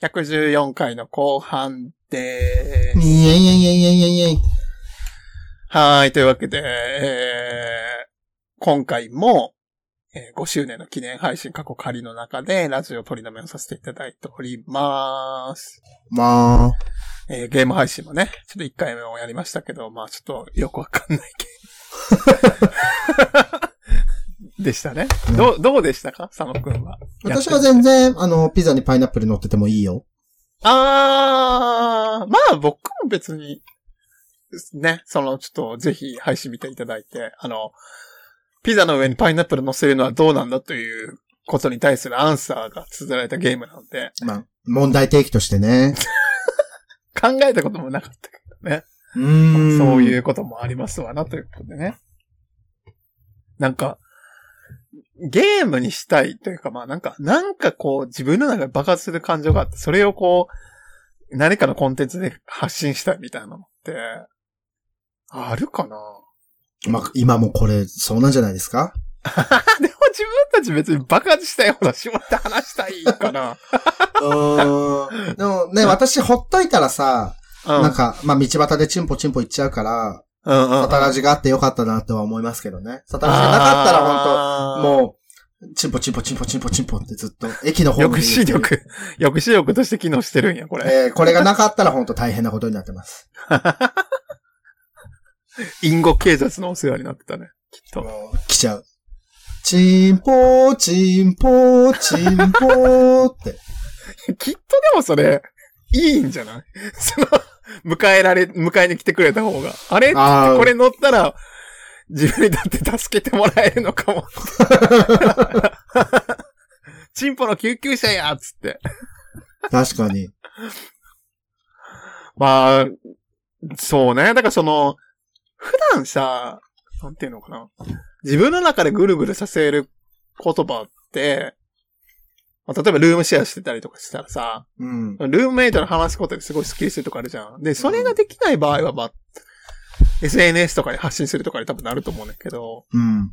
114回の後半でーす。いえいえいえいえいえいえい。はーい。というわけで、えー、今回も、えー5周年の記念配信過去仮の中でラジオ取り留めをさせていただいております。まあ、えーゲーム配信もね、ちょっと1回目もやりましたけど、まあちょっとよくわかんないけど。でしたね。どう、どうでしたか？佐野くんは。私は全然、あの、ピザにパイナップル乗っててもいいよ。あー、まあ僕も別に、ね、その、ちょっとぜひ配信見ていただいて、あの、ピザの上にパイナップル乗せるのはどうなんだということに対するアンサーが綴られたゲームなので、まあ、問題提起としてね。考えたこともなかったけどね。うーん。そういうこともありますわな、ということでね。なんか、ゲームにしたいというか、まあなんか、なんかこう、自分の中で爆発する感情があって、それをこう、何かのコンテンツで発信したいみたいなのって、あるかな？まあ、今もこれ、そうなんじゃないですか？でも自分たち別に爆発したような下で話したいかな。うーん。でもね、私ほっといたらさ、うん。なんか、まあ、道端でチンポチンポ行っちゃうから、うんサタラジがあってよかったなとは思いますけどね。サタラジがなかったら本当本もう、チンポチンポチンポチンポチンポってずっと、駅の方抑止力、抑止力として機能してるんや、これ。えーこれがなかったら本当大変なことになってます。隠語警察のお世話になってたね。きっと。来ちゃう。チンポー、チンポー、チンポーって。きっとでもそれ、いいんじゃない？その、迎えられ、迎えに来てくれた方が。あれ？これ乗ったら、自分にだって助けてもらえるのかも。チンポの救急車やつって。確かに。まあ、そうね。だからその、普段さ、なんていうのかな。自分の中でぐるぐるさせる言葉って、まあ例えばルームシェアしてたりとかしたらさ、うん。ルームメイトの話すことですごいスッキリするとかあるじゃん。で、それができない場合は、まあ、SNS とかに発信するとかに多分なると思うんだけど、うん。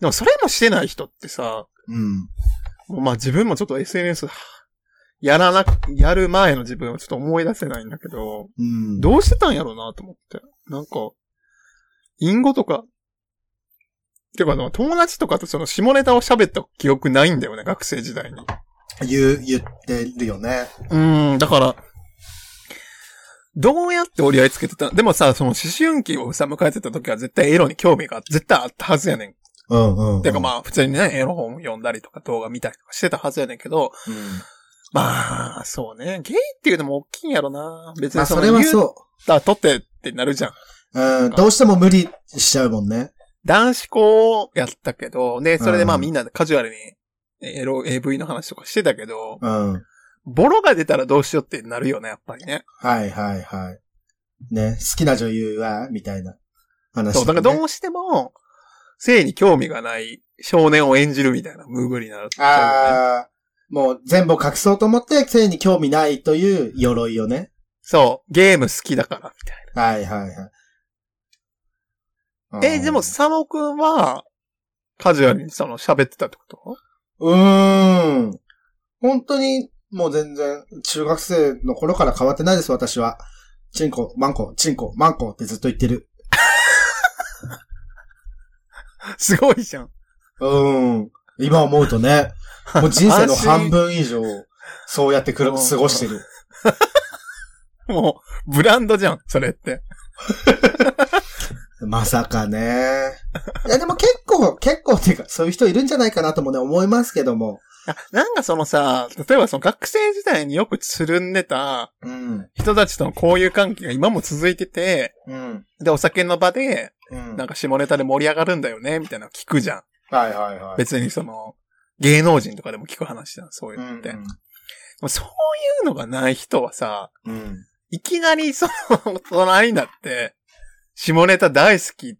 でもそれもしてない人ってさ、うん。もうまあ自分もちょっと SNS やらなく、やる前の自分をちょっと思い出せないんだけど、うん。どうしてたんやろうなと思って。なんか、隠語とか、てか、友達とかとその下ネタを喋った記憶ないんだよね、学生時代に。言う、言ってるよね。うん、だから、どうやって折り合いつけてた？でもさ、その思春期をさ、迎えてた時は絶対エロに興味が絶対あったはずやねん。うんうん、うん。てかまあ、普通にね、エロ本読んだりとか動画見たりとかしてたはずやねんけど、うん。まあ、そうね。ゲイっていうのも大きいんやろな。別まあ、にそれはそったとってってなるじゃん。う。うん。どうしても無理しちゃうもんね。男子校やったけど、で、それでまあうんみんなでカジュアルに、エロ、AV の話とかしてたけど、うん。ボロが出たらどうしようってなるよね、やっぱりね。はいはいはい。ね、好きな女優は、みたいな話、そう、だからどうしても、性に興味がない少年を演じるみたいなムーブになる。ああ、もう全部を隠そうと思って、性に興味ないという鎧をね。そう、ゲーム好きだから、みたいはいはいはい。な。え、でも、佐野くんは、カジュアルにその喋ってたってこと？うーん。本当に、もう全然、中学生の頃から変わってないです、私は。チンコ、マンコ、チンコ、マンコってずっと言ってる。すごいじゃん。うーん。今思うとね、もう人生の半分以上、そうやってくるうん過ごしてる。もう、ブランドじゃん、それって。まさかね。いや、でも結構、結構っていうか、そういう人いるんじゃないかなともね、思いますけども。あなんかそのさ、例えばその学生時代によくつるんでたうん。人たちとの交友関係が今も続いてて、うん。で、お酒の場で、うん。なんか下ネタで盛り上がるんだよね、みたいなの聞くじゃん。はいはいはい。別にその、芸能人とかでも聞く話じゃん、そういううんのって。でもそういうのがない人はさ、うん。うん。いきなりその、隣になって、下ネタ大好き、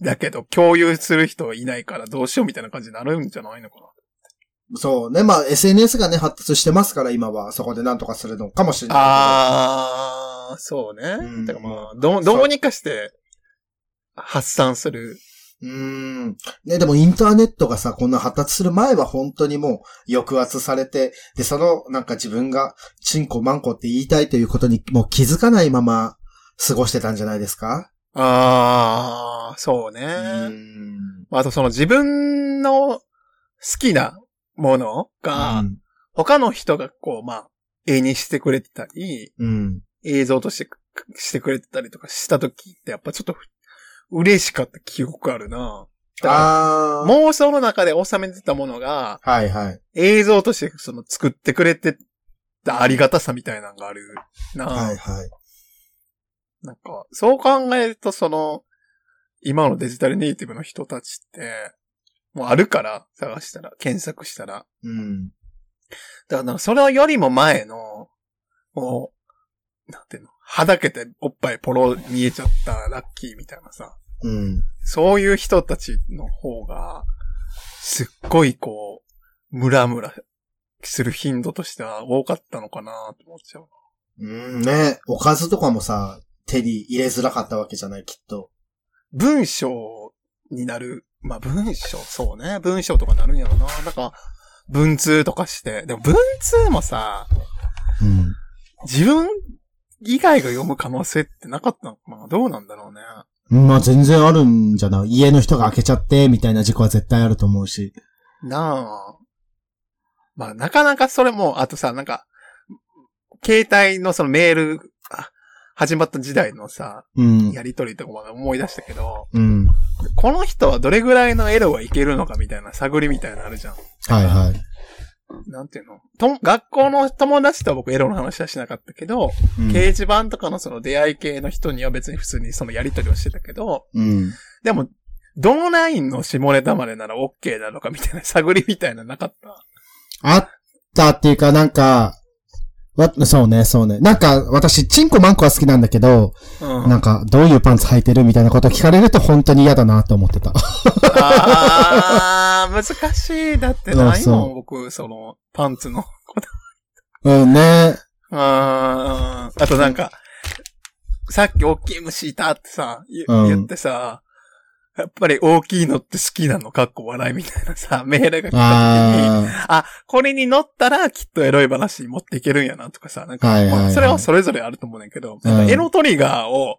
だけど共有する人いないからどうしようみたいな感じになるんじゃないのかそうね。まあ SNS がね、発達してますから、今は。そこでなんとかするのかもしれないあー、そうね。うんだからまあ、どう、どうにかして、発散する。うーん。ね、でもインターネットがさ、こんな発達する前は本当にもう抑圧されて、で、その、なんか自分が、チンコマンコって言いたいということにもう気づかないまま過ごしてたんじゃないですか？あー、そうね。う。あとその自分の好きなものが、他の人がこう、まあ、絵にしてくれてたり、うん。映像としてしてくれてたりとかした時ってやっぱちょっと嬉しかった記憶あるな。あ妄想の中で収めてたものがはいはい。映像としてその作ってくれてたありがたさみたいなのがあるな。はいはい。なんか、そう考えるとその、今のデジタルネイティブの人たちって、もうあるから、探したら、検索したら。うん。だからそれよりも前の、もう、なんていうの、はだけておっぱいポロ見えちゃったラッキーみたいなさ、うん。そういう人たちの方が、すっごいこう、ムラムラする頻度としては多かったのかなと思っちゃう。うんね。おかずとかもさ、手に入れづらかったわけじゃない、きっと。文章になる、まあ文章、そうね、文章とかなるんやろな。なんか、文通とかして、でも文通もさ、うん。自分以外が読む可能性ってなかったのかな？どうなんだろうね。まあ全然あるんじゃない？家の人が開けちゃって、みたいな事故は絶対あると思うし。なあ。まあ、なかなかそれも、あとさ、なんか、携帯のそのメール、あ始まった時代のさ、うん。やりとりとかも思い出したけど、うん。この人はどれぐらいのエロがいけるのかみたいな探りみたいなのあるじゃん。はいはい。なんていうの？と学校の友達とは僕エロの話はしなかったけど、うん掲示板とかのその出会い系の人には別に普通にそのやりとりをしてたけど、うん。でも、どのラインの下ネタまでなら OK なのかみたいな探りみたいなのなかった？あったっていうか、なんか、わ、そうね、そうね。なんか、私、チンコマンコは好きなんだけど、うん。なんか、どういうパンツ履いてるみたいなこと聞かれると本当に嫌だなと思ってた。あー、難しい。だってないもん、僕、その、パンツの。うんね。あーあとなんか、さっき大きい虫いたってさ、言ってさ、やっぱり大きいのって好きなの？かっこ笑いみたいなさ、メールが来た時に、ああ、これに乗ったらきっとエロい話に持っていけるんやなとかさ、なんか、はいはいはい。まあそれはそれぞれあると思うねんけど、うん。なんかエロトリガーを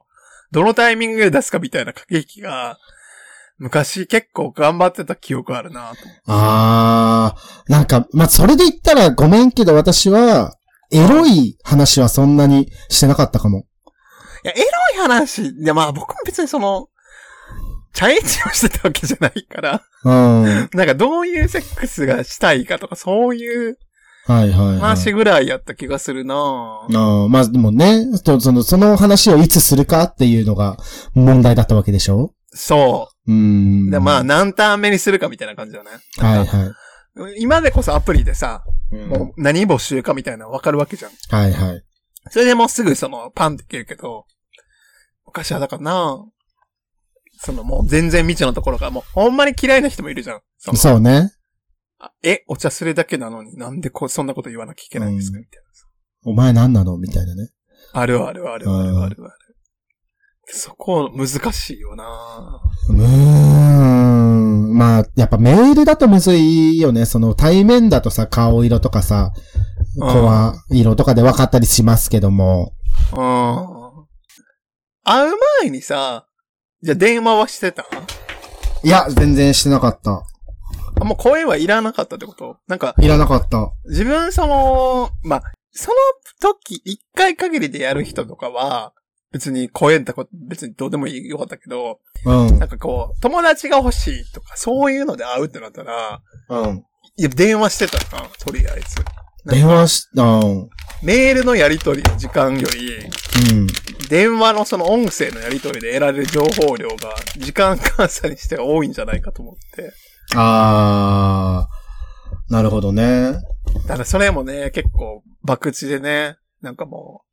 どのタイミングで出すかみたいな駆け引きが、昔結構頑張ってた記憶あるなとああ、なんか、まあ、それで言ったらごめんけど私は、エロい話はそんなにしてなかったかも。いや、エロい話、いやまあ僕も別にその、チャレンジをしてたわけじゃないから、うん。はいなんかどういうセックスがしたいかとかそういうはい、はい。話ぐらいやった気がするなああまあでもね、とその、その話をいつするかっていうのが問題だったわけでしょ？そうう。ん。で、まあ何ターン目にするかみたいな感じだね。はいは今でこそアプリでさ、い。もう何募集かみたいなの分かるわけじゃん。はいはい。それでもうすぐそのパンって切るけど、昔はだからなそのもう全然未知のところがもうほんまに嫌いな人もいるじゃん。そのそうね。あえ、お茶するだけなのになんでこそんなこと言わなきゃいけないんですか？うんみたいお前何なの？みたいなね。な。あるあるあるあるあるある。そこ難しいよなうーん。まあ、やっぱメールだとむずいよね。その対面だとさ、顔色とかさ、うん声色とかで分かったりしますけども。うん。会う前にさ、じゃあ電話はしてた？いや、全然してなかった。あ、もう声はいらなかったってこと？なんか、いらなかった。自分その、まあ、その時、一回限りでやる人とかは、別に声とか別にどうでもいいよかったけど、うん。なんかこう、友達が欲しいとか、そういうので会うってなったら、うん。いや、電話してたな、とりあえず。電話し、うん。メールのやり取りの時間より、うん。電話のその音声のやり取りで得られる情報量が、時間換算にしては多いんじゃないかと思って。あー。なるほどね。ただそれもね、結構、博打でね、なんかもう、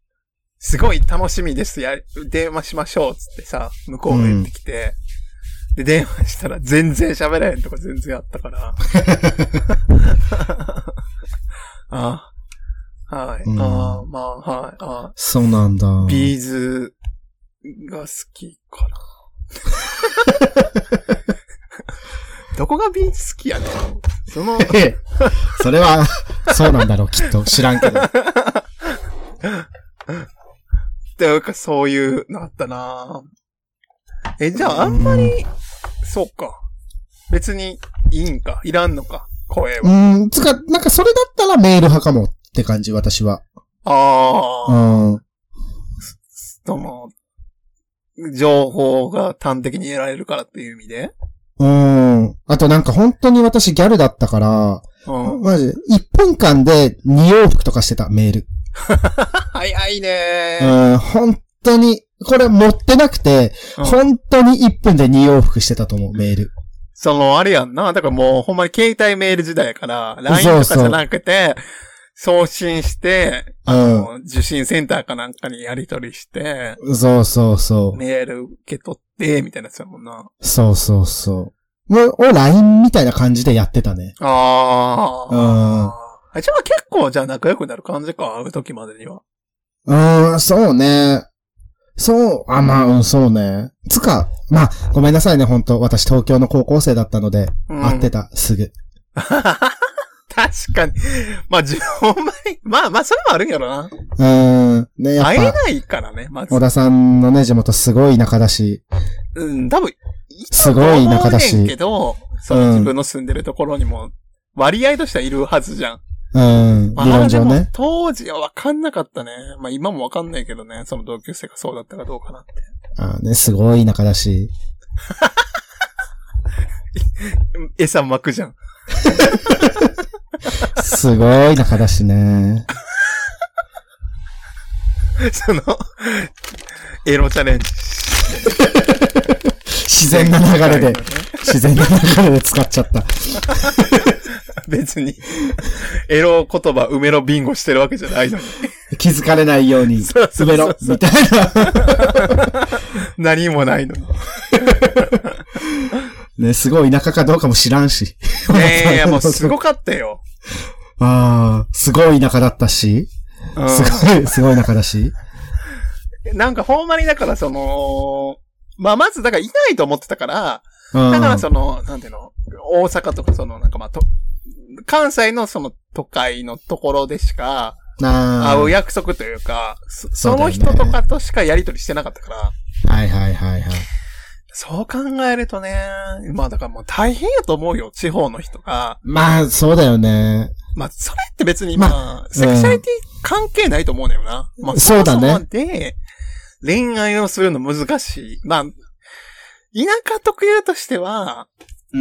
すごい楽しみです。や、電話しましょう、つってさ、向こうが言ってきて、で、電話したら全然喋らへんとか全然あったから。あはい。うんあまあ、はい。あそうなんだ。ビーズが好きかな。どこが B'z 好きやねん。その、それは、そうなんだろう、きっと。知らんけど。っていうか、そういうのあったなえ、じゃあ、あんまり、うん、そうか。別に、いいんか、いらんのか。声うは。ん、つか、なんかそれだったらメール派かもって感じ、私は。あうあ、ん。その、情報が端的に得られるからっていう意味で？うん。あとなんか本当に私ギャルだったから、うん。マジで、1分間で2往復とかしてた、メール。早いねうー。ん、本当に、これ持ってなくて、うん本当に1分で2往復してたと思う、メール。その、あれやんな。だからもう、ほんまに携帯メール時代やから、LINE とかじゃなくて、送信して、あの、受信センターかなんかにやり取りして、そうそうそう。メール受け取って、みたいなやつやもんな。そうそうそう。もう、を LINE みたいな感じでやってたね。ああ。うんあ。じゃあ結構、じゃあ仲良くなる感じか、会う時までには。うーん、そうね。そう、あ、まあ、うん、そうね。つか、まあ、ごめんなさいね、本当私東京の高校生だったので、うん会ってた、すぐ。確かに。まあ、じほんまに、まあまあ、それもあるんやろな。うーん、ね、やっぱ、会えないからね、まず小。田さんのね、地元すごい田舎だし、うん、多分、すごい田舎だしけど、そのうん自分の住んでるところにも、割合としてはいるはずじゃん。うん、理まあ、でも論上ね。当時は分かんなかったね。まあ今も分かんないけどね、その同級生がそうだったかどうかなって。あね、すごい田舎だし。餌巻くじゃん。すごい田舎だしね。その、エロチャレンジ。自然な流れで、自然な流れで使っちゃった。別に、エロ言葉埋めろビンゴしてるわけじゃないのに。気づかれないようにそうそうそう滑ろ、みたいな。何もないのに。ね、すごい田舎かどうかも知らんし。ねえ、いや もうすごかったよ。ああ、すごい田舎だったし。うんすごい、すごい田舎だし。なんかほんまにだからその、まあまずだからいないと思ってたから、うん。だからその、なんていうの、大阪とかその、なんかまあと、関西のその都会のところでしかあ会う約束というか、そその人とかとしかやりとりしてなかったから、はいはいはいはい。そう考えるとね、まあだからもう大変やと思うよ、地方の人が。まあ、そうだよね。まあそれって別にまあ、セクシャリティ関係ないと思うのよな。まあそうだねで、恋愛をするの難しい。まあ、田舎特有としては、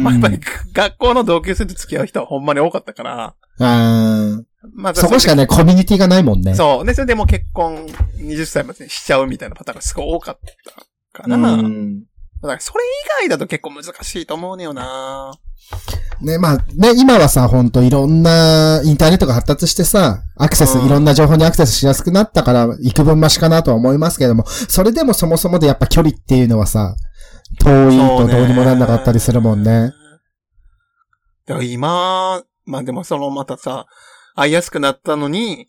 まあやっぱり学校の同級生と付き合う人はほんまに多かったから、うん。まあそこしかね、コミュニティがないもんね。そう。で、それでもう結婚20歳までにしちゃうみたいなパターンがすごい多かったから、うん。だからそれ以外だと結構難しいと思うねよなね、まあ、ね、今はさ、ほんといろんなインターネットが発達してさ、アクセス、うんいろんな情報にアクセスしやすくなったから、幾分増しかなとは思いますけれども、それでもそもそもでやっぱ距離っていうのはさ、遠いとどうにもなんなかったりするもんね。。だから今、まあでもそのまたさ、会いやすくなったのに、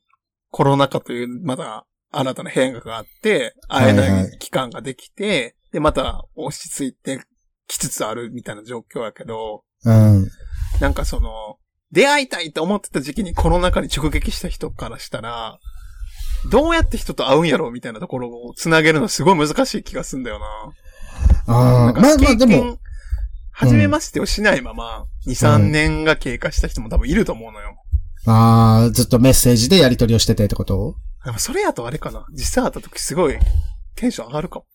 コロナ禍というまだ新たな変化があって、会えはいはない期間ができて、で、また落ち着いてきつつあるみたいな状況やけど、うん。なんかその、出会いたいと思ってた時期にコロナ禍に直撃した人からしたら、どうやって人と会うんやろうみたいなところを繋げるのすごい難しい気がすんだよな。ああ、まあまあでも、初めましてをしないまま、2、3年が経過した人も多分いると思うのよ。ああ、ずっとメッセージでやり取りをしててってこと？でもそれやとあれかな。実際会った時すごいテンション上がるかも。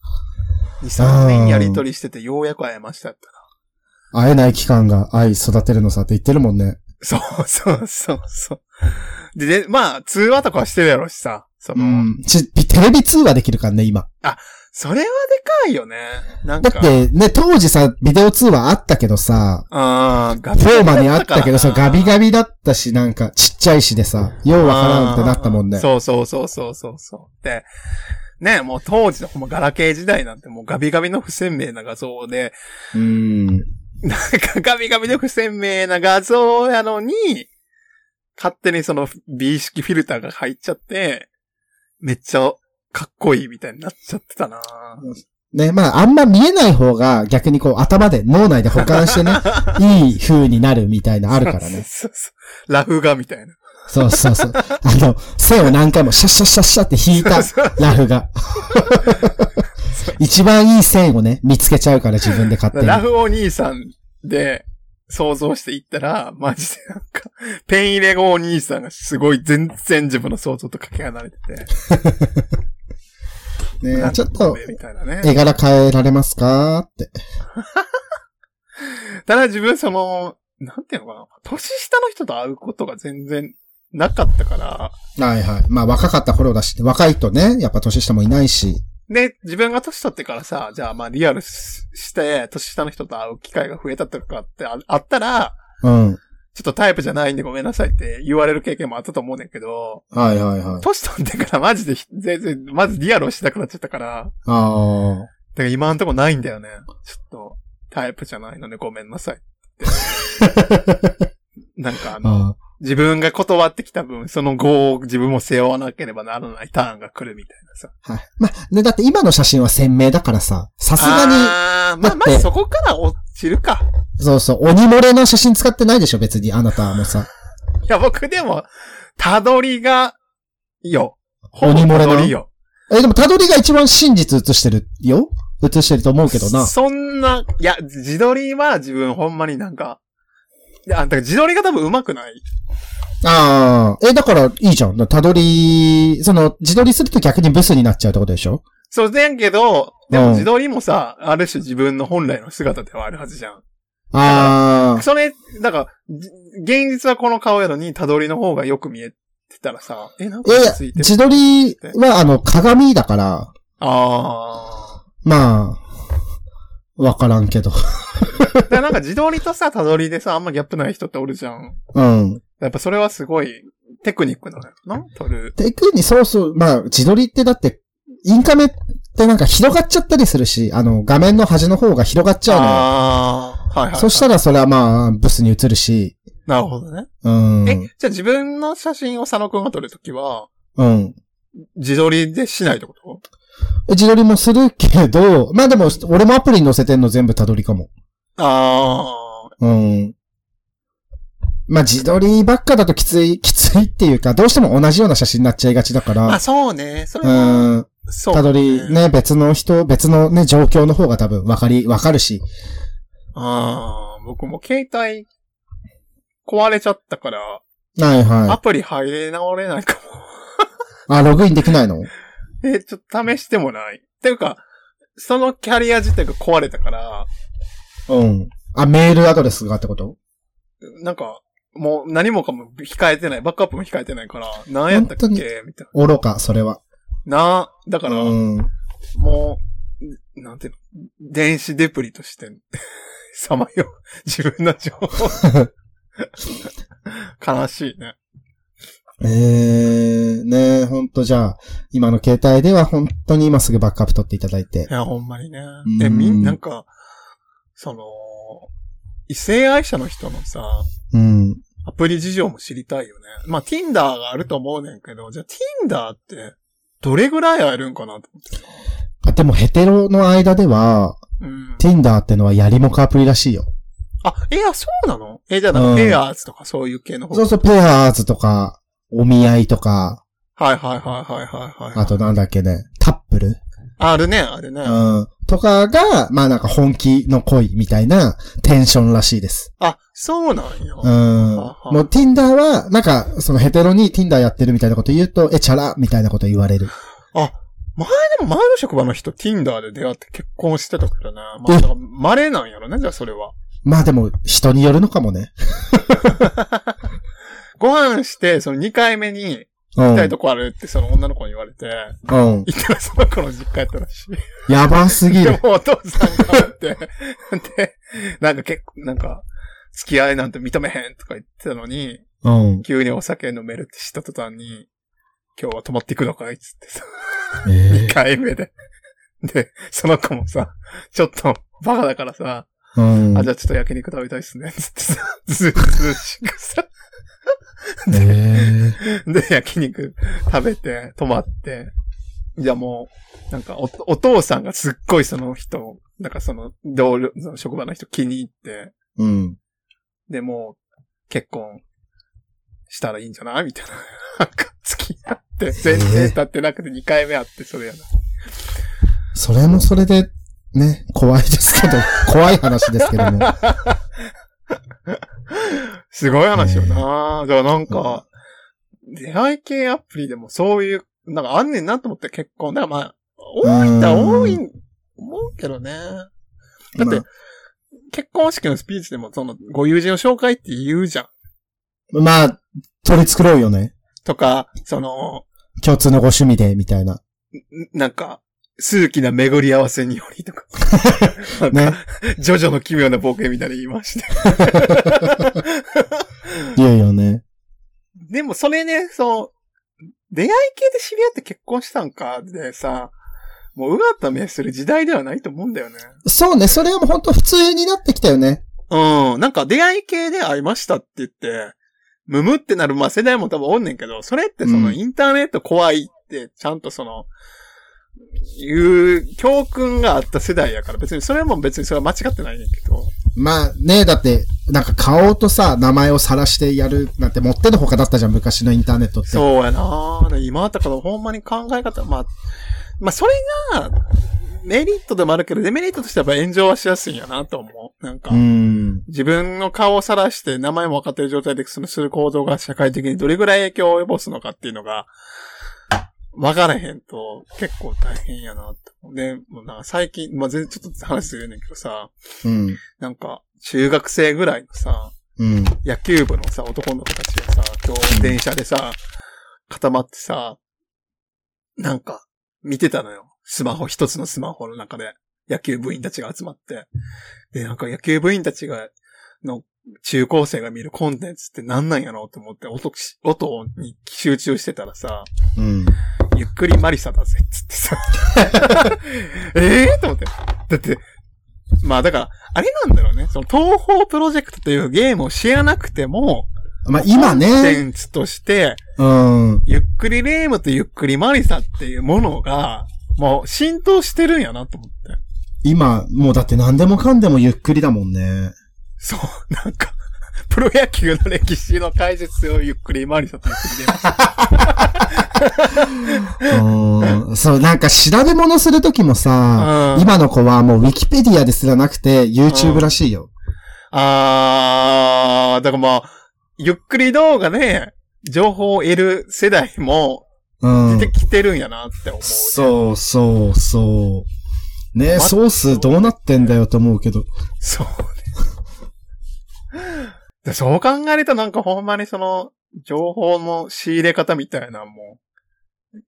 2、3年やりとりしててようやく会えましたやったら。会えない期間が愛育てるのさって言ってるもんね。そうそうそうそう。で、で、まあ、通話とかはしてるやろしさ。その、うん。ち、テレビ通話できるからね、今。それはでかいよね。なんか。だってね、当時さ、ビデオ通話あったけどさ、ああ、ガフォーマにあったけどさ、ガビガビビだったし、なんか、ちっちゃいしでさ、ようわからんってなったもんね。そうそうそうそうそうそう。で、ね、もう当時のほんまガラケー時代なんてもうガビガビの不鮮明な画像で、うん。なんかガビガビで不鮮明な画像やのに、勝手にその美意識フィルターが入っちゃって、めっちゃかっこいいみたいになっちゃってたなね、まあ、あんま見えない方が逆にこう頭で、脳内で保管してね、いい風になるみたいなあるからね。そうそうラフ画みたいな。そうそうそう。あの、線を何回もシャッシャッシャッシャッって引いたラフが。一番いい線をね、見つけちゃうから自分で勝手に。ラフお兄さんで想像していったら、マジでなんか、ペン入れ後お兄さんがすごい全然自分の想像とかけ離れてて。ねちょっと。絵柄変えられますか？って。ただ自分その、なんていうのかな。年下の人と会うことが全然なかったから、はいはい。まあ若かった頃だし、若いとね、やっぱ年下もいないし。で、自分が年取ってからさ、じゃあまあリアルしして、年下の人と会う機会が増えたとかってああったら、うん。ちょっとタイプじゃないんでごめんなさいって言われる経験もあったと思うねんけど、はいはいはい。年取ってからマジでひ全然、まずリアルをしなくなっちゃったから、だああ。から今んとこないんだよね。ちょっと、タイプじゃないのでごめんなさいって。なんかあの、あ自分が断ってきた分、その後を自分も背負わなければならないターンが来るみたいなさ。あ。はい。まあ、ね、だって今の写真は鮮明だからさ、さすがに、あーまあまあそこから落ちるか。そうそう、鬼漏れの写真使ってないでしょ、別に、あなたもさ。いや、僕でも、たどりが、よ。鬼漏れなたどりよ。え、でも、たどりが一番真実写してるよ？写してると思うけどな。そんな、いや、自撮りは自分ほんまになんか、いや、だから自撮りが多分上手くない。ああ。え、だから、いいじゃん。たどり、その、自撮りすると逆にブスになっちゃうってことでしょ？そうでんけど、でうんも自撮りもさ、ある種自分の本来の姿ではあるはずじゃん。ああ。それ、だから、じ現実はこの顔やのに、たどりの方がよく見えてたらさ、え、なんかついて、る。自撮りは、あの、鏡だから、あまあ、わからんけど。あ。だからなんか自撮りとさ、たどりでさ、あんまギャップない人っておるじゃん。うん。やっぱそれはすごい、テクニックなのよな撮る。テクに、そうそう、まあ、自撮りってだって、インカメってなんか広がっちゃったりするし、あの、画面の端の方が広がっちゃうのよ。ああ、はいはい、はい。そしたらそれはまあ、ブスに映るし、なるほどね。うん。え、じゃあ自分の写真を佐野くんが撮るときは、うん。自撮りでしないってこと？自撮りもするけど、まあでも、俺もアプリに載せてんの全部たどりかも。あうん。まあ自撮りばっかだときつい、きついっていうか、どうしても同じような写真になっちゃいがちだかあ。あ、ら、そうね。それうは、ん。そう、たどり、。ね、別の人、別のね、状況の方が多分わかり、わかるし。ああ、僕も携帯壊れちゃったから、はいアはプリ入れ直れないかも。い。あ、ログインできないの？え、ちょっと試してもない。っていうか、そのキャリア自体が壊れたから、うん。あ、メールアドレスがってこと？なんか、もう何もかも控えてない、バックアップも控えてないから、何やったっけ？みたい愚か、それは。な。な、だから、うん。もう、なんていうの、電子デプリとして、さまよう、自分の情報。悲しいね。えー、ねほんとじゃあ、今の携帯では本当に今すぐバックアップ取っていただいてい。や、ほんまにねん。え、みん、なんか、その、異性愛者の人のさ、うん。アプリ事情も知りたいよね。まあ、Tinder があると思うねんけど、じゃあ Tinder って、どれぐらい会えるんかなと思ってさ。あ、でもヘテロの間では、うん。Tinder ってのはやりもかアプリらしいよ。あ、いや、そうなの？え、じゃあうんペアーズとかそういう系の方？そうそう、ペアーズとか、お見合いとか、はいはいはいはいはいはい。あとなんだっけね、タップルあるね、あるね。うん。とかが、まあなんか本気の恋みたいなテンションらしいです。あ、そうなんや。うん。ははもう Tinder は、なんか、そのヘテロに Tinder やってるみたいなこと言うと、え、チャラみたいなこと言われる。でも前の職場の人 Tinder で出会って結婚してたからな。まあ、だから稀なんやろね、じゃあそれは。まあでも、人によるのかもね。ご飯して、その2回目にうん。行きたいとこあるってその女の子に言われて、うん。行ったらその子の実家やったらしい。やばすぎる。でもお父さんがおって、で、なんか結構、なんか、付き合いなんて認めへんとか言ってたのに、うん。急にお酒飲めるって知った途端に、今日は泊まっていくのかいっつってさ、え2回目で。で、その子もさ、ちょっとバカだからさ、えうん。あ、じゃあちょっと焼肉食べたいっすね、つってさ、ずうずうしくさ、ええで、焼肉食べて、泊まって、じゃあもう、なんかお、お父さんがすっごいその人、なんかその、同僚、その職場の人気に入って、うん。で、もう、結婚したらいいんじゃない？みたいな。なんか、好きになって、全然経ってなくて2回目会って、それやな。それもそれで、ね、怖いですけど、怖い話ですけども。すごい話よな、だからなんか、出会い系アプリでもそういう、なんかあんねんなと思って結婚。だからまあ、多いったら多い、思うけどね。だって、ま結婚式のスピーチでもその、ご友人の紹介って言うじゃん。まあ、取り繕うよね。とか、その、共通のご趣味で、みたいな。んなんか、数奇な巡り合わせによりとか。ね。ジョジョの奇妙な冒険みたいに言いまして。言うよね。でもそれね、そう、出会い系で知り合って結婚したんかでさ、もううがった目する時代ではないと思うんだよね。そうね、それはもう本当普通になってきたよね。うん。なんか出会い系で会いましたって言って、むむってなる、まあ世代も多分おんねんけど、それってそのうんインターネット怖いって、ちゃんとその、いう教訓があった世代やから、別にそれも別にそれは間違ってないねんけど。まあね、だって、なんか顔とさ、名前を晒してやるなんてもってのほかだったじゃん、昔のインターネットって。そうやなで今だからほんまに考え方、まあ、まあそれが、メリットでもあるけど、デメリットとしてはやっぱ炎上はしやすいんやなと思う。なんか、うん。自分の顔を晒して名前も分かってる状態でそのする行動が社会的にどれぐらい影響を及ぼすのかっていうのが、分からへんと結構大変やなって。で、もうなんか最近、まあ、全然ちょっと話するねんけどさ、うん。なんか中学生ぐらいのさ、うん。野球部のさ、男の子たちがさ、今日電車でさ、固まってさ、なんか、見てたのよ。スマホ、一つのスマホの中で、野球部員たちが集まって。で、なんか野球部員たちが、の、中高生が見るコンテンツって何なんやろうと思って、音し、音に集中してたらさ、うん。ゆっくりマリサだぜ、つってさ。ええと思って。だって、まあだから、あれなんだろうね。その東方プロジェクトというゲームを知らなくても、まあ今コンね、テンツとして、うん。ゆっくりレームとゆっくりマリサっていうものが、もう浸透してるんやなと思って。今、もうだって何でもかんでもゆっくりだもんね。そう、なんか、プロ野球の歴史の解説をゆっくりマリサとゆっくりレーム。うん。そう、なんか調べ物するときもさ、うん今の子はもうウィキペディアですらなくて YouTube らしいよ。あー、だからまあ、ゆっくり動画で情報を得る世代もうん。出てきてるんやなって思う、ねそうそうそう。ねまソースどうなってんだよと思うけど。そうね。でそう考えるとなんかほんまにその、情報の仕入れ方みたいなのも、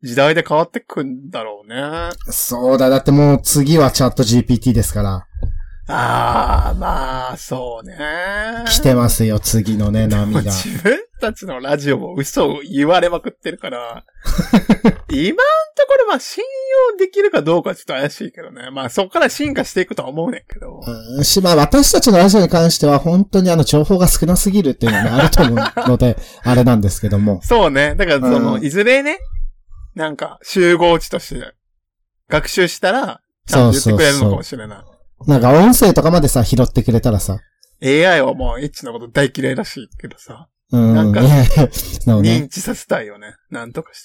時代で変わってくんだろうね。そうだ、だってもう次はチャット GPT ですから。ああ、まあ、そうね。来てますよ、次のね、波が。自分たちのラジオも嘘を言われまくってるから、今のところまあ信用できるかどうかはちょっと怪しいけどね。まあそこから進化していくとは思うねんけど。うんし、まあ私たちのラジオに関しては本当にあの情報が少なすぎるっていうのはね、あると思うので、あれなんですけども。そうね。だからその、うんいずれね、なんか集合値として学習したら、ちゃんと言ってくれるのかもしれない。なんか音声とかまでさ、拾ってくれたらさ。AI はもうエッチなこと大嫌いらしいけどさ、うん。なんか。認知させたいよね。なんとかし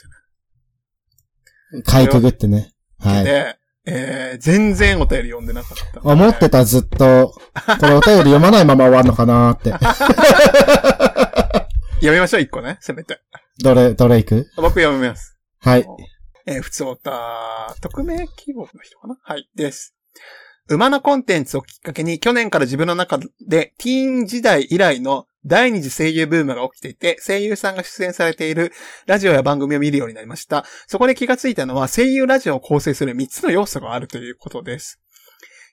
てね。かいくぐってね。はい。で、えー、全然お便り読んでなかった。思ってた、ずっと。これお便り読まないまま終わるのかなーって。読みましょう、一個ね、せめて。どれ、どれ行く？僕読みます。はい。えー、普通おた、匿名希望の人かな？はい、です。馬のコンテンツをきっかけに、去年から自分の中で、ティーン時代以来の第二次声優ブームが起きていて、声優さんが出演されているラジオや番組を見るようになりました。そこで気がついたのは、声優ラジオを構成する3つの要素があるということです。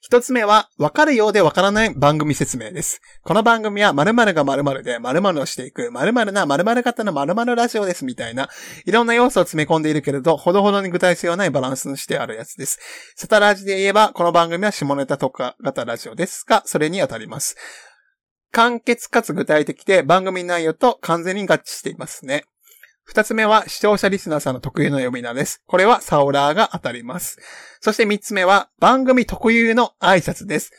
一つ目は、わかるようでわからない番組説明です。この番組は〇〇が〇〇で〇〇をしていく、〇〇な〇〇型の〇〇ラジオですみたいな、いろんな要素を詰め込んでいるけれど、ほどほどに具体性はないバランスのしてあるやつです。サタラジで言えば、この番組は下ネタ特化型ラジオですが、それに当たります。簡潔かつ具体的で番組内容と完全に合致していますね。二つ目は視聴者リスナーさんの特有の呼び名です。これはサオラーが当たります。そして三つ目は番組特有の挨拶です。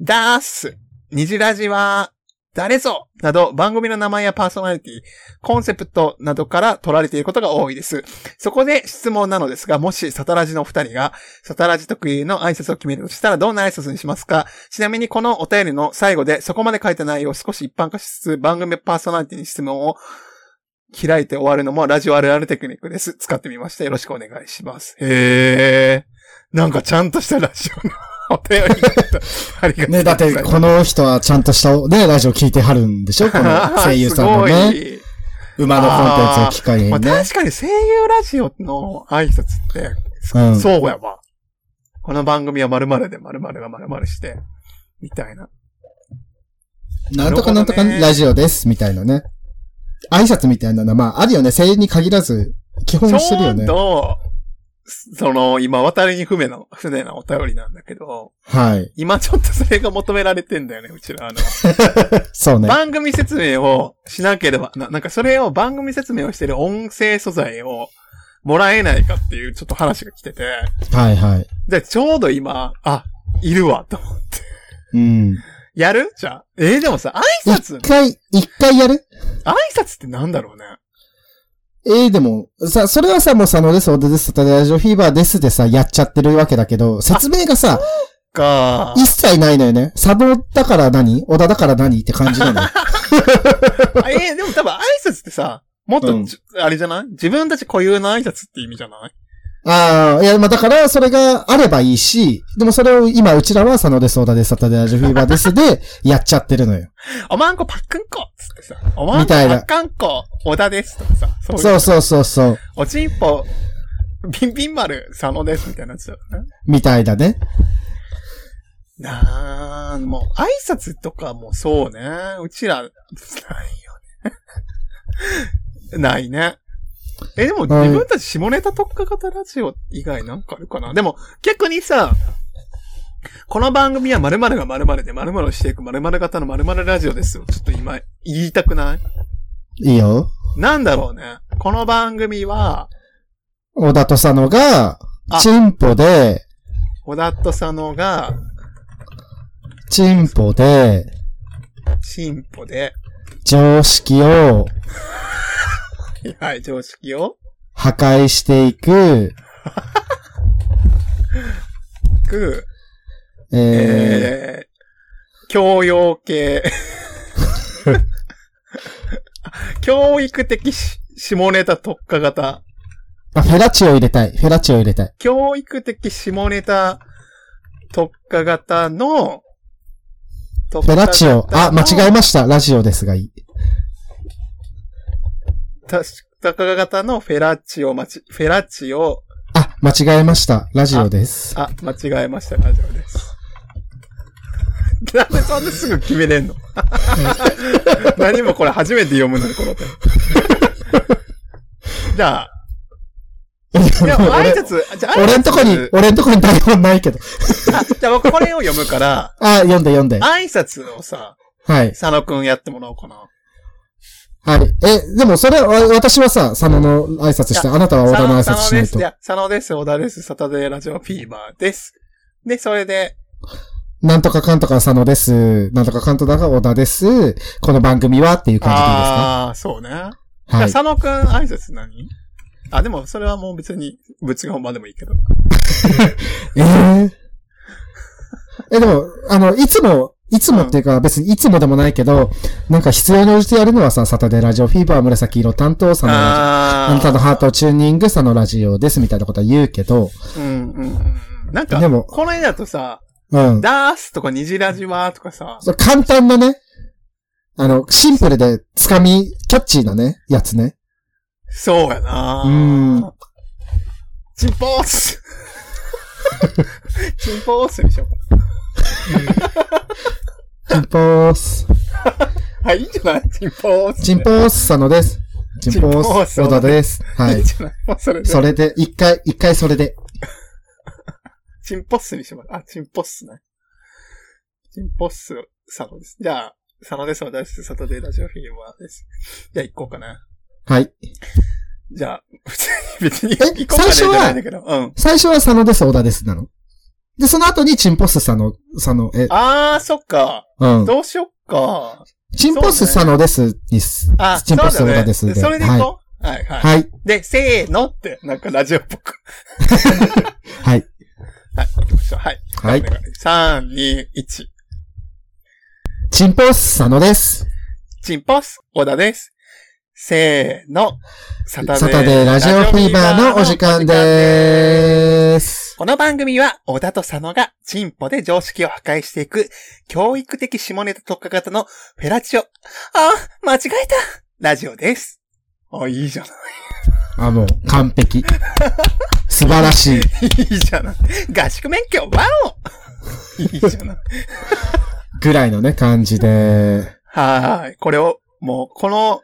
ダース、ニジラジは、誰ぞなど番組の名前やパーソナリティ、コンセプトなどから取られていることが多いです。そこで質問なのですが、もしサタラジのお二人が、サタラジ特有の挨拶を決めるとしたらどんな挨拶にしますか？ちなみにこのお便りの最後でそこまで書いた内容を少し一般化しつつ番組パーソナリティに質問を開いて終わるのもラジオあるあるテクニックです。使ってみました。よろしくお願いします。へー。なんかちゃんとしたラジオのお便り。ありがとうございます。ね、だって、この人はちゃんとした、ね、ラジオ聞いてはるんでしょ？この声優さんのね。馬のコンテンツを機会にまあ、ね。確かに声優ラジオの挨拶って、うんそうやわ。この番組は〇〇で〇〇が〇〇して、みたいな。なんとかなんとかラジオです、みたいなね。挨拶みたいなのは、まあ、あるよね。声優に限らず、基本してるよねち。ょうど、その、今、渡りに船の、船のお便りなんだけど、はい。今ちょっとそれが求められてんだよね、うちら。あの、そうね。番組説明をしなければな、なんかそれを番組説明をしてる音声素材をもらえないかっていうちょっと話が来てて、はいはい。で、ちょうど今、あ、いるわ、と思って。うん。やる？じゃあ。えーでもさ、挨拶一、回、一回やる？挨拶ってなんだろうね。ええでも、さ、それはさ、もう佐野です、小田です、サタデーラジオフィーバーですでさ、やっちゃってるわけだけど、説明がさ、か一切ないのよね。佐野だから何？小田だから何って感じなのよ。あえーでも多分挨拶ってさ、もっとうんじ、あれじゃない？自分たち固有の挨拶って意味じゃない？ああ、いや、まあだから、それがあればいいし、でもそれを今、うちらは佐野です、小田です、サタデーラジオフィーバーですで、やっちゃってるのよ。おまんこパックンコつってさ、おまんこパみたいなッカンコ、小田ですとかさ、そうそうそうそうそう。おちんぽ、ビンビン丸、佐野ですみたいなやつだよね。みたいだね。なあ、もう、挨拶とかもそうね。うちら、ないよね。ないね。え、でもはい自分たち下ネタ特化型ラジオ以外なんかあるかな？でも、逆にさ、この番組は〇〇が〇〇で〇〇をしていく〇〇型の〇〇ラジオですよ。ちょっと今言いたくない？いいよ。なんだろうね。この番組は、小田と佐野があ、チンポで、小田と佐野が、チンポで、進歩で、常識を はい、常識を、破壊していく、く、ええー、教養系。教育的し下ネタ特化型。ーあ、フェラチオ入れたい。フェラチオ入れたい。教育的下ネタ特化型の、特フェラチオ。あ、間違えまました。ラジオですがいい。特化型のフェラチオ、まち、フェラチオ、あ、間違えました。ラジオです。あ、間違えました、ラジオです。なんでそんなすぐ決めれんの？何もこれ初めて読むのに、この手。じゃあ、いや、挨拶、じゃあ、俺んとこに、俺んとこに台本ないけど。あじゃあ僕これを読むから、あ、読んで読んで。挨拶をさ、はい。佐野くんやってもらおうかな。はい。え、でもそれ、わ私はさ、佐野の挨拶して、あなたは小田の挨拶しないと佐野です。い。や、佐野です、小田です、サタデーラジオフィーバーです。で、それで、なんとかかんとか佐野です。なんとかかんとか小田です。この番組はっていう感じでいいですか？ああ、そうね。じゃあ、はい。佐野くん挨拶何？あ、でも、それはもう別に、物が本番でもいいけど。えええ、でも、あの、いつも、いつもっていうか別にいつもでもないけど、なんか必要に応じてやるのはさ、サタデーラジオフィーバー紫色担当佐野ラジオ。ああなたのハートをチューニング佐野ラジオですみたいなことは言うけど、うん、うん、うん。なんか、でもこの絵だとさ、うん。ダースとか虹ラジワとかさ、そう簡単なね、あの、シンプルでつかみ、キャッチーなね、やつね。そうやなうんチンポースチンポースにしようかチンポース。はい、いいんじゃない？チンポース。チンポース佐野です。チンポーースス小田です。はいいいん。じゃないもうそれで。それで、一回、一回それで。チンポッスにします。あ、チンポッスね。チンポッス、佐野です。じゃあ、佐野です。私です。サタデーラジオフィーバーです。じゃあ行こうかな。はい。じゃあ、普通に別に、最初は。うん。最初は佐野です、小田ですなの？で、その後にチンポス佐野、佐野、え、あー、そっか。うん。どうしよっか。チンポス佐野です、にす。あ、チンポスそうだね。すで。それでいはい。こう。はい、はい。はい。で、せーのって、なんかラジオっぽく。はい。はい、行きましょう。はい。はいお願3、2、1。チンポス佐野です。チンポス、小田です。せーの。サタサタデーラジオフィーバーのお時間でーす。この番組は、小田と佐野が、チンポで常識を破壊していく、教育的下ネタ特化型のフェラチオ。あ、間違えたラジオです。あ、いいじゃない。あ、もう、完璧。素晴らしい。いいじゃない。合宿免許、ワオいいじゃない。ぐらいのね、感じで。はーい。これを、もう、この、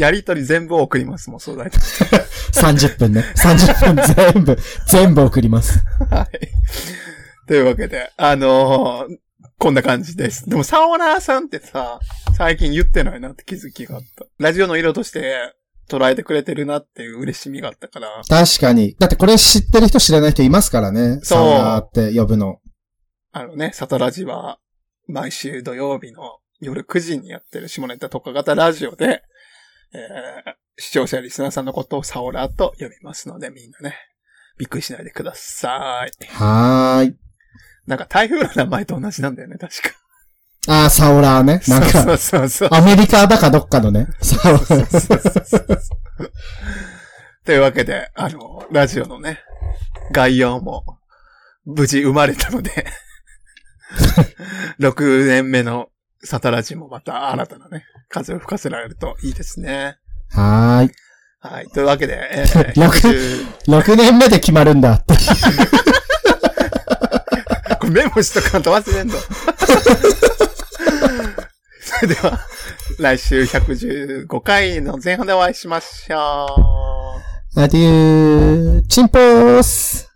やりとり全部送ります。もう、素材として。30分ね。30分全部、全部送ります。はい。というわけで、あのーこんな感じです。でも、サオナーさんってさ、最近言ってないなって気づきがあった。ラジオの色として捉えてくれてるなっていう嬉しみがあったから。確かに。だってこれ知ってる人知らない人いますからね。そうサウナーって呼ぶの。あのね、サタラジは、毎週土曜日の夜9時にやってる下ネタ特化型ラジオで、えー視聴者リスナーさんのことをサオラーと呼びますので、みんなね、びっくりしないでください。はーい。なんか台風の名前と同じなんだよね、確か。あー、サオラーね。なんそうか、そうそう。アメリカだかどっかのね。サオラー。というわけで、あの、ラジオのね、概要も、無事生まれたので、6年目のサタラジもまた新たなね、風を吹かせられるといいですね。はーい。はい。というわけで、えー、六110 6年目で決まるんだって。これメモしとかんと忘れんの。それでは、来週115回の前半でお会いしましょう。アデュー、チンポース